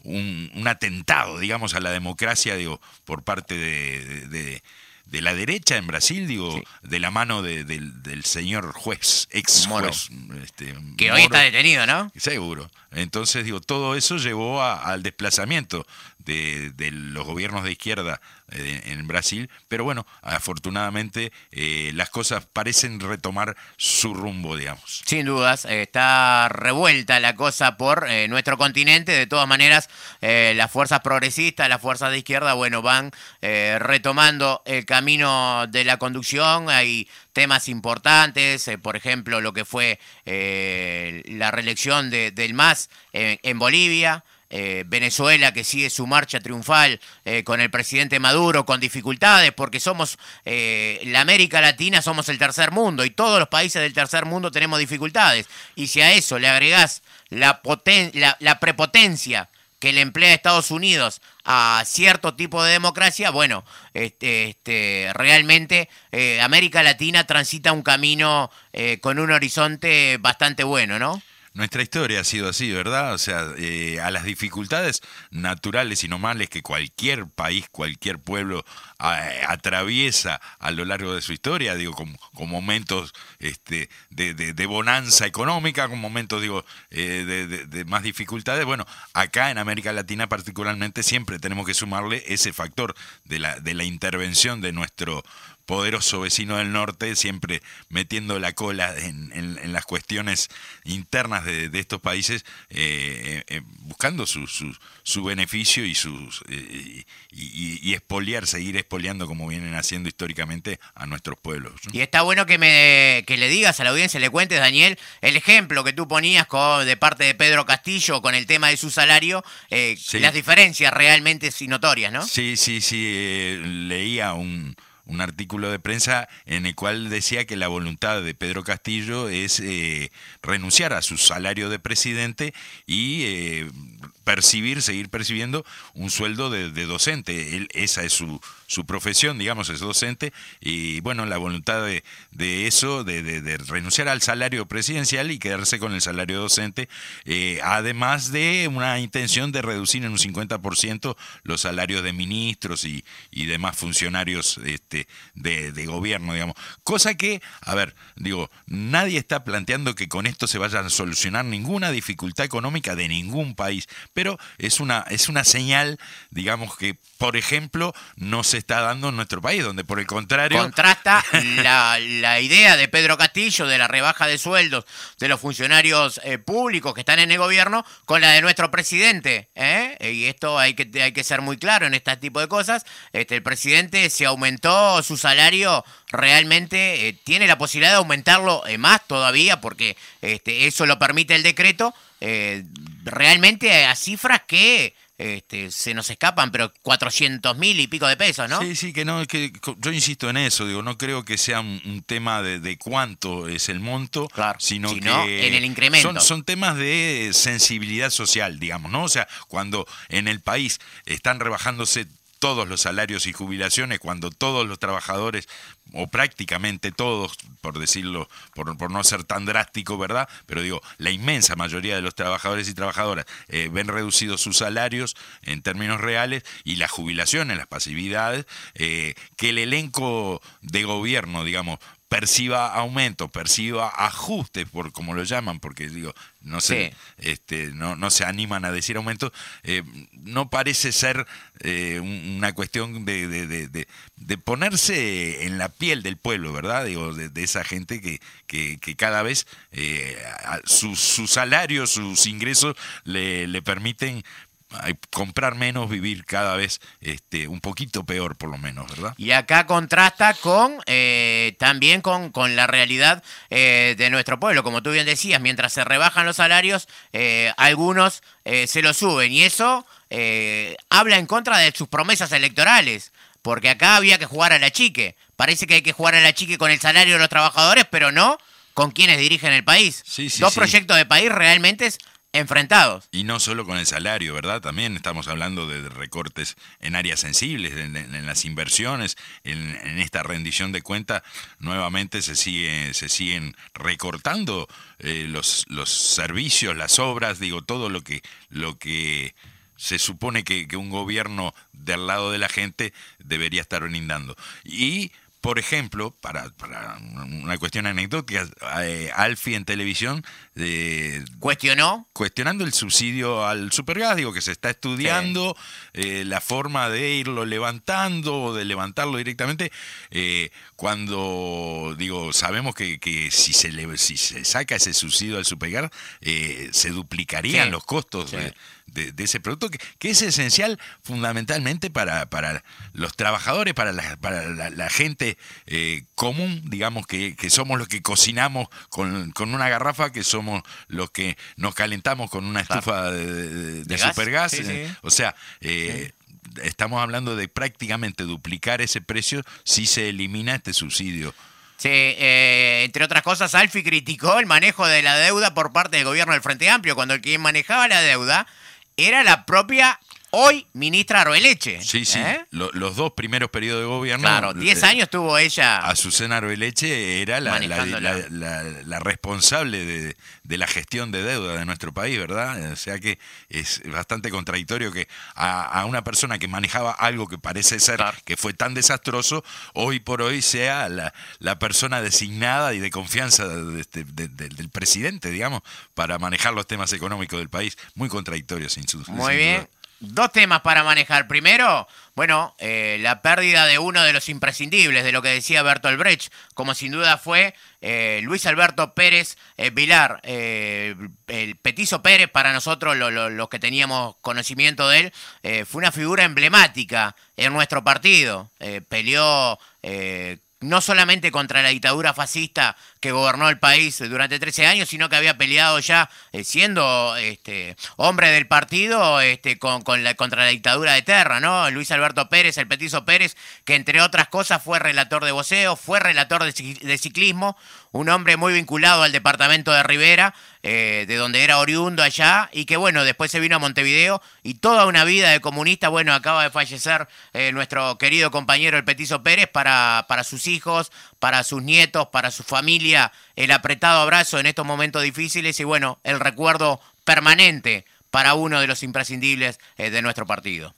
un, un atentado, digamos, a la democracia, digo, por parte de, de- de- la derecha en Brasil, digo, de la mano de- del, del señor juez, ex Moro. juez. Este, Que hoy está detenido, ¿no? Seguro. Entonces, digo, todo eso llevó a- al desplazamiento de, de los gobiernos de izquierda eh, en Brasil, pero bueno, afortunadamente eh, las cosas parecen retomar su rumbo, digamos. Sin dudas, eh, está revuelta la cosa por eh, nuestro continente. De todas maneras, las fuerzas progresistas, las fuerzas de izquierda, bueno, van retomando el camino de la conducción. Hay temas importantes, por ejemplo, lo que fue la reelección de- del MAS en Bolivia. Eh, Venezuela que sigue su marcha triunfal eh, con el presidente Maduro con dificultades porque somos eh, la América Latina somos el tercer mundo y todos los países del tercer mundo tenemos dificultades y si a eso le agregás la, poten- la, la prepotencia que le emplea Estados Unidos a cierto tipo de democracia, bueno, este, este, realmente eh, América Latina transita un camino eh, con un horizonte bastante bueno, ¿no? Nuestra historia ha sido así, ¿verdad? O sea, eh, a las dificultades naturales y normales que cualquier país, cualquier pueblo atraviesa a lo largo de su historia, digo, con, con momentos este, de, bonanza económica, con momentos, digo, eh, de, de- de más dificultades. Bueno, acá en América Latina particularmente siempre tenemos que sumarle ese factor de la, de la intervención de nuestro poderoso vecino del norte, siempre metiendo la cola en, en- en las cuestiones internas de, de estos países, eh, eh, buscando su, su, su beneficio y, sus, eh, y, y- y seguir expoliando como vienen haciendo históricamente a nuestros pueblos. ¿no? Y está bueno que me que le digas a la audiencia, le cuentes, Daniel, el ejemplo que tú ponías con, de parte de Pedro Castillo con el tema de su salario, eh, Sí. las diferencias realmente notorias, ¿no? Sí, sí, sí. eh, leía un, un artículo de prensa en el cual decía que la voluntad de Pedro Castillo es eh, renunciar a su salario de presidente y eh, percibir, seguir percibiendo un sueldo de, docente. Él, esa es su, su profesión, digamos, es docente. Y bueno, la voluntad de, de eso, de, de- renunciar al salario presidencial y quedarse con el salario docente, eh, además de una intención de reducir en un 50% los salarios de ministros y, y demás funcionarios este, de gobierno, digamos. Cosa que, a ver, digo, nadie está planteando que con esto se vaya a solucionar ninguna dificultad económica de ningún país, pero es una, es una señal, digamos, que, por ejemplo, no se está dando en nuestro país, donde por el contrario... Contrasta la, la idea de Pedro Castillo de la rebaja de sueldos de los funcionarios eh, públicos que están en el gobierno con la de nuestro presidente. ¿eh? Y esto hay que, hay que ser muy claro en este tipo de cosas. Este, el presidente se aumentó su salario realmente eh, tiene la posibilidad de aumentarlo eh, más todavía porque este, eso lo permite el decreto, eh, realmente a cifras que este, se nos escapan, pero 400 mil y pico de pesos, ¿no? Sí, sí, que no, que yo insisto en eso, digo, no creo que sea un, tema de, cuánto es el monto, sino, que en el incremento. Son, son temas de sensibilidad social, digamos, ¿no? O sea, cuando en el país están rebajándose todos los salarios y jubilaciones, cuando todos los trabajadores, o prácticamente todos, por decirlo, por, por no ser tan drástico, ¿verdad? Pero digo, la inmensa mayoría de los trabajadores y trabajadoras eh, ven reducidos sus salarios en términos reales y las jubilaciones, las pasividades, eh, que el elenco de gobierno, digamos, perciba aumento, perciba ajustes, por como lo llaman, porque digo, no se, este, no, no se animan a decir aumento, eh, no parece ser eh, una cuestión de, de, de, ponerse en la piel del pueblo, ¿verdad? Digo, de, esa gente que, que, que cada vez eh, sus su salarios, sus ingresos le, le permiten comprar menos, vivir cada vez este, un poquito peor por lo menos, ¿verdad? Y acá contrasta con eh, también con, con, la realidad eh, de nuestro pueblo, como tú bien decías, mientras se rebajan los salarios, eh, algunos se los suben y eso habla en contra de sus promesas electorales, porque acá había que jugar a la chique, parece que hay que jugar a la chique con el salario de los trabajadores, pero no con quienes dirigen el país. Dos proyectos de país realmente enfrentados. Y no solo con el salario, ¿verdad? También estamos hablando de recortes en áreas sensibles, en, las inversiones, en, esta rendición de cuenta, nuevamente se, sigue, se siguen recortando eh, los, los servicios, las obras, digo, todo lo que, lo que se supone que, que un gobierno del lado de la gente debería estar brindando. Y por ejemplo, para, para una cuestión anecdótica, eh, Alfi en televisión eh, cuestionó cuestionando el subsidio al supergas, digo que se está estudiando eh, la forma de irlo levantando o de levantarlo directamente. Eh, cuando digo sabemos que, que si se le, si se saca ese subsidio al supergas, se duplicarían los costos de de, ese producto que, es esencial fundamentalmente para, para los trabajadores, para la, para la, gente eh, común, digamos que, que, somos los que cocinamos con, con, una garrafa, que somos los que nos calentamos con una estufa de, de, supergas. Eh, o sea, eh, estamos hablando de prácticamente duplicar ese precio si se elimina este subsidio. Sí, entre otras cosas, Alfi criticó el manejo de la deuda por parte del gobierno del Frente Amplio, cuando el quien manejaba la deuda era la propia hoy ministra Arbeleche. Sí, sí. ¿eh? los dos primeros periodos de gobierno. Claro, 10 años tuvo ella. Azucena Arbeleche era la, la, responsable de, la gestión de deuda de nuestro país, ¿verdad? O sea que es bastante contradictorio que a, una persona que manejaba algo que parece ser que fue tan desastroso, hoy por hoy sea la, persona designada y de confianza este, del presidente, digamos, para manejar los temas económicos del país. Muy contradictorio, sin, su, Muy bien dos temas para manejar. Primero, bueno, eh, la pérdida de uno de los imprescindibles, de lo que decía Bertolt Brecht, como sin duda fue eh, Luis Alberto Pérez eh, Vilar, el petizo Pérez, para nosotros, los que teníamos conocimiento de él, fue una figura emblemática en nuestro partido. peleó no solamente contra la dictadura fascista que gobernó el país durante 13 años, sino que había peleado ya eh, siendo este, hombre del partido este, con, la, contra la dictadura de Terra, ¿no? Luis Alberto Pérez, el petizo Pérez, que entre otras cosas fue relator de voceo, fue relator de, ciclismo, un hombre muy vinculado al departamento de Rivera, eh, de donde era oriundo allá, y que bueno, después se vino a Montevideo y toda una vida de comunista, bueno, acaba de fallecer eh, nuestro querido compañero el Petizo Pérez para, para sus hijos, para sus nietos, para su familia, el apretado abrazo en estos momentos difíciles y bueno, el recuerdo permanente para uno de los imprescindibles eh, de nuestro partido.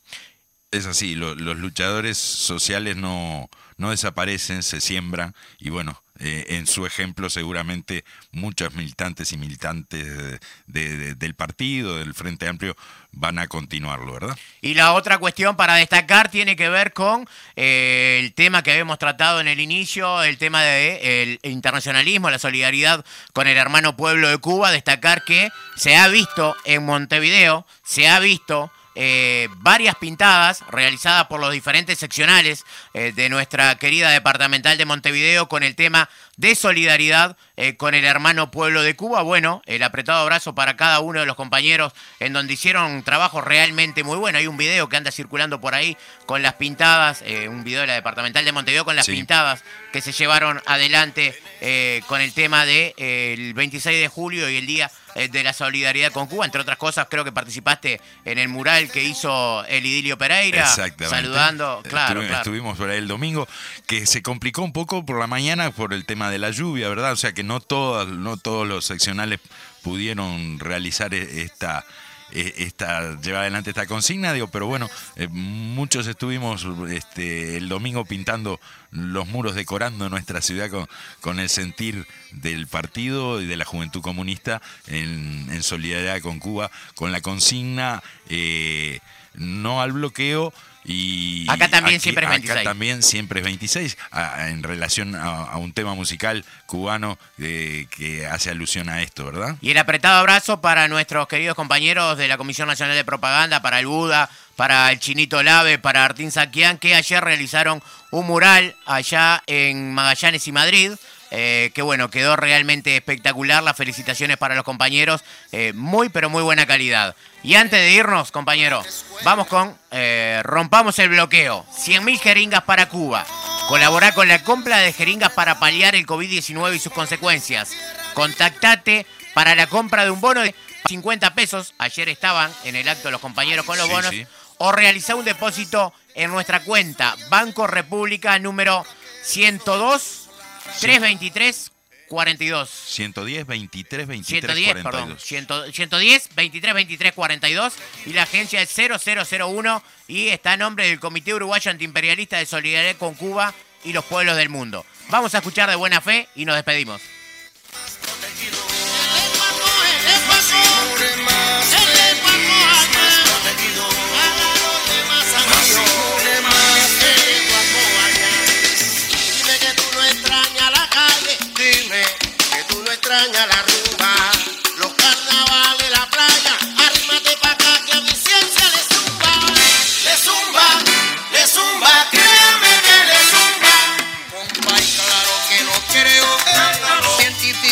Es así, los luchadores sociales no, no desaparecen, se siembran y bueno, eh, en su ejemplo seguramente muchos militantes y militantes del partido, del Frente Amplio, van a continuarlo, ¿verdad? Y la otra cuestión para destacar tiene que ver con eh, el tema que habíamos tratado en el inicio, el tema del internacionalismo, la solidaridad con el hermano pueblo de Cuba, destacar que se ha visto en Montevideo, se ha visto eh, varias pintadas realizadas por los diferentes seccionales eh, de nuestra querida departamental de Montevideo con el tema de solidaridad eh, con el hermano pueblo de Cuba. Bueno, el apretado abrazo para cada uno de los compañeros en donde hicieron un trabajo realmente muy bueno. Hay un video que anda circulando por ahí con las pintadas, eh, un video de la departamental de Montevideo con las pintadas que se llevaron adelante eh, con el tema del de, 26 de julio y el día de la solidaridad con Cuba. Entre otras cosas, creo que participaste en el mural que hizo el Idilio Pereira. Saludando, claro, claro. Estuvimos por ahí el domingo, que se complicó un poco por la mañana por el tema de la lluvia, ¿verdad? O sea que no, todas, no todos los seccionales pudieron realizar e, esta, e, esta llevar adelante esta consigna, digo, pero bueno, eh, muchos estuvimos este, el domingo pintando los muros, decorando nuestra ciudad con, con el sentir del partido y de la juventud comunista en, solidaridad con Cuba, con la consigna eh, no al bloqueo y acá también siempre es 26. Acá también siempre es 26, en relación a, un tema musical cubano eh, que hace alusión a esto, ¿verdad? Y el apretado abrazo para nuestros queridos compañeros de la Comisión Nacional de Propaganda, para el Buda, para el Chinito Lave, para Artín Saquián, que ayer realizaron un mural allá en Magallanes y Madrid eh, que bueno, quedó realmente espectacular. Las felicitaciones para los compañeros. Eh, muy, pero muy buena calidad. Y antes de irnos, compañeros, vamos con eh, Rompamos el bloqueo. 100.000 jeringas para Cuba. Colabora con la compra de jeringas para paliar el COVID-19 y sus consecuencias. Contactate para la compra de un bono de 50 pesos. Ayer estaban en el acto los compañeros con los bonos. O realizar un depósito en nuestra cuenta Banco República número 102 323 42. 110 23 23 110, 42. perdón. 110 23 23 42 y la agencia es 0001 y está a nombre del Comité Uruguayo Antiimperialista de Solidaridad con Cuba y los pueblos del mundo. Vamos a escuchar de buena fe y nos despedimos.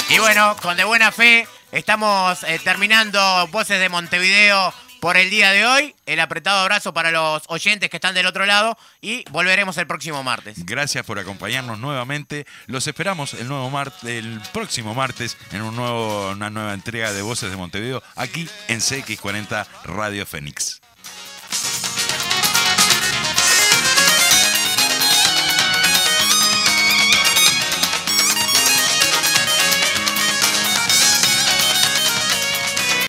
Y bueno, con de buena fe, estamos eh, terminando Voces de Montevideo por el día de hoy. El apretado abrazo para los oyentes que están del otro lado y volveremos el próximo martes. Gracias por acompañarnos nuevamente. Los esperamos el nuevo el próximo martes en una nueva entrega de Voces de Montevideo aquí en CX40 Radio Fénix.